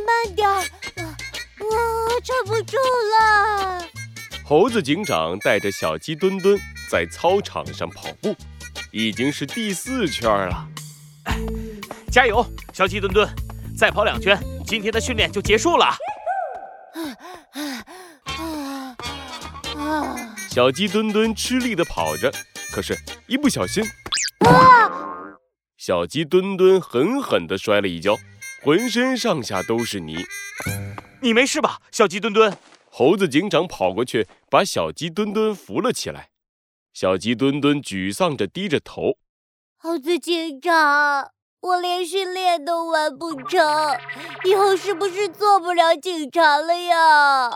慢点，我撑不住了。猴子警长带着小鸡墩墩在操场上跑步，已经是第四圈了。加油，小鸡墩墩，再跑两圈，今天的训练就结束了。小鸡墩墩吃力地跑着，可是，一不小心，小鸡墩墩狠狠地摔了一跤，浑身上下都是泥。你没事吧，小鸡墩墩？猴子警长跑过去，把小鸡墩墩扶了起来。小鸡墩墩沮丧着低着头。猴子警长，我连训练都完不成，以后是不是做不了警察了呀？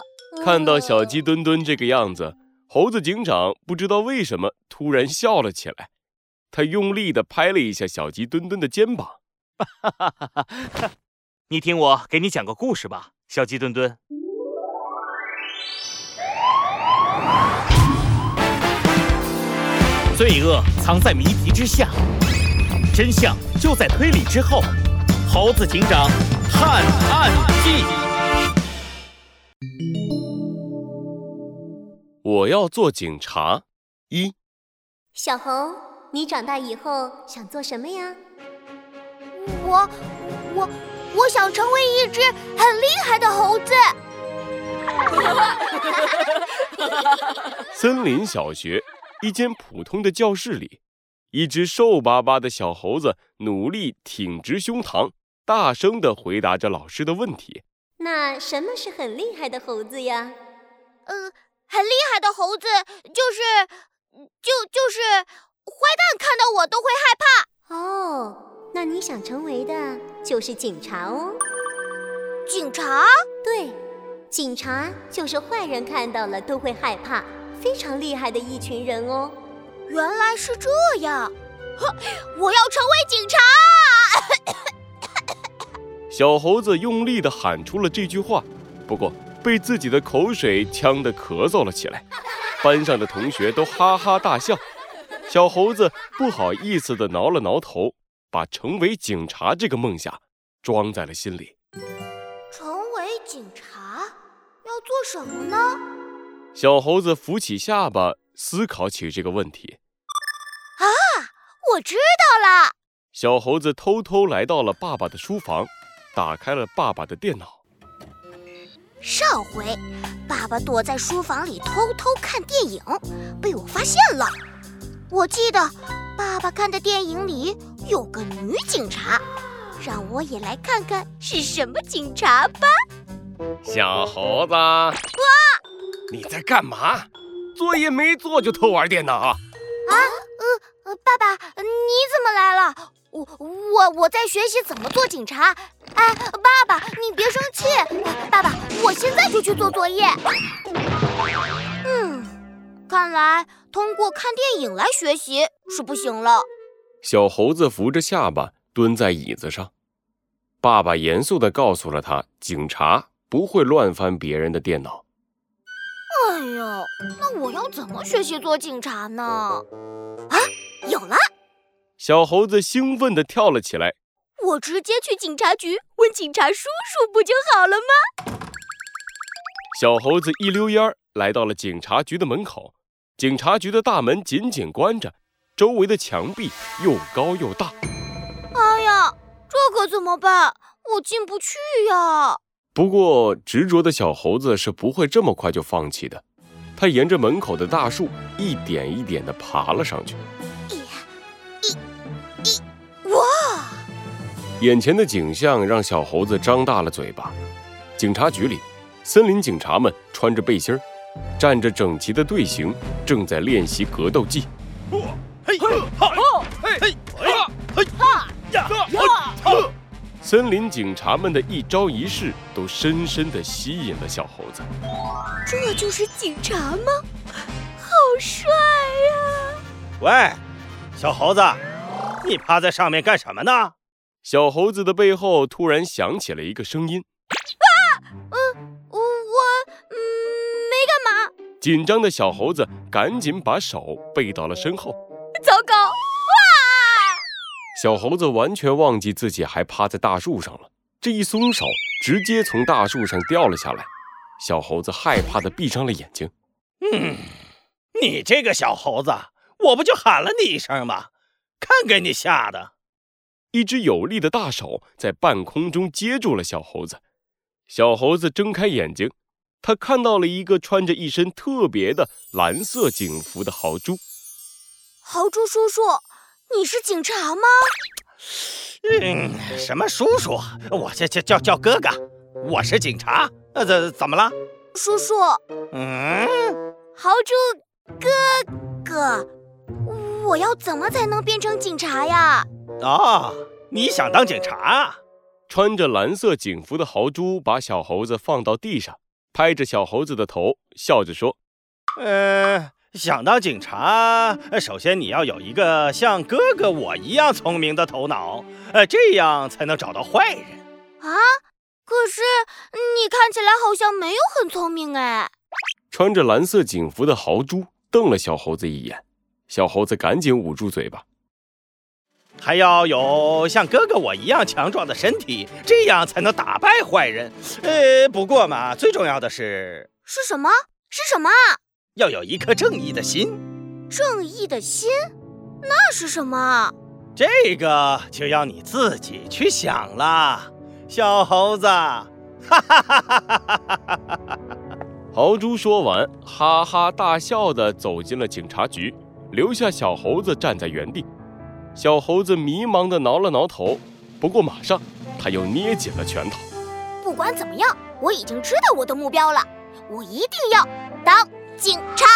看到小鸡墩墩这个样子。猴子警长不知道为什么突然笑了起来，他用力地拍了一下小鸡墩墩的肩膀。你听我给你讲个故事吧，小鸡墩墩。罪恶藏在谜题之下，真相就在推理之后。猴子警长探案记。我要做警察。一，小猴，你长大以后想做什么呀？我，我，我想成为一只很厉害的猴子。森林小学一间普通的教室里，一只瘦巴巴的小猴子努力挺直胸膛，大声地回答着老师的问题。那什么是很厉害的猴子呀？呃。很厉害的猴子，就是，就就是坏蛋看到我都会害怕。哦，那你想成为的就是警察哦。警察？对，警察就是坏人看到了都会害怕，非常厉害的一群人哦。原来是这样，我要成为警察！小猴子用力的喊出了这句话，不过。被自己的口水呛得咳嗽了起来，班上的同学都哈哈大笑。小猴子不好意思的挠了挠头，把成为警察这个梦想装在了心里。成为警察要做什么呢？小猴子扶起下巴，思考起这个问题。啊，我知道了！小猴子偷偷来到了爸爸的书房，打开了爸爸的电脑。上回，爸爸躲在书房里偷偷看电影，被我发现了。我记得，爸爸看的电影里有个女警察，让我也来看看是什么警察吧。小猴子，哇，你在干嘛？作业没做就偷玩电脑？啊，呃，爸爸，你怎么来了？我我我在学习怎么做警察。哎，爸爸，你别生气。爸爸，我现在就去做作业。嗯，看来通过看电影来学习是不行了。小猴子扶着下巴蹲在椅子上，爸爸严肃地告诉了他：警察不会乱翻别人的电脑。哎呦，那我要怎么学习做警察呢？啊，有了！小猴子兴奋地跳了起来。我直接去警察局问警察叔叔不就好了吗？小猴子一溜烟儿来到了警察局的门口，警察局的大门紧紧关着，周围的墙壁又高又大。哎呀，这可怎么办？我进不去呀！不过执着的小猴子是不会这么快就放弃的，他沿着门口的大树一点一点地爬了上去。眼前的景象让小猴子张大了嘴巴。警察局里，森林警察们穿着背心儿，站着整齐的队形，正在练习格斗技。森林警察们的一招一式都深深地吸引了小猴子。这就是警察吗？好帅呀！喂，小猴子，你趴在上面干什么呢？小猴子的背后突然响起了一个声音：“紧张的小猴子赶紧把手背到了身后。糟糕！哇！小猴子完全忘记自己还趴在大树上了，这一松手，直接从大树上掉了下来。小猴子害怕的闭上了眼睛。嗯，你这个小猴子，我不就喊了你一声吗？看给你吓的！一只有力的大手在半空中接住了小猴子。小猴子睁开眼睛，他看到了一个穿着一身特别的蓝色警服的豪猪。豪猪叔叔，你是警察吗？嗯，什么叔叔？我叫叫叫叫哥哥，我是警察。呃，怎怎么了？叔叔。嗯。豪猪哥哥，我要怎么才能变成警察呀？哦，你想当警察？穿着蓝色警服的豪猪把小猴子放到地上，拍着小猴子的头，笑着说：“呃，想当警察，首先你要有一个像哥哥我一样聪明的头脑，呃，这样才能找到坏人。”啊，可是你看起来好像没有很聪明哎。穿着蓝色警服的豪猪瞪了小猴子一眼，小猴子赶紧捂住嘴巴。还要有像哥哥我一样强壮的身体，这样才能打败坏人。呃，不过嘛，最重要的是是什么是什么？要有一颗正义的心。正义的心，那是什么？这个就要你自己去想了。小猴子，哈哈哈哈哈哈。豪猪说完哈哈大笑的走进了警察局，留下小猴子站在原地。小猴子迷茫地挠了挠头，不过马上他又捏紧了拳头。不管怎么样，我已经知道我的目标了，我一定要当警察。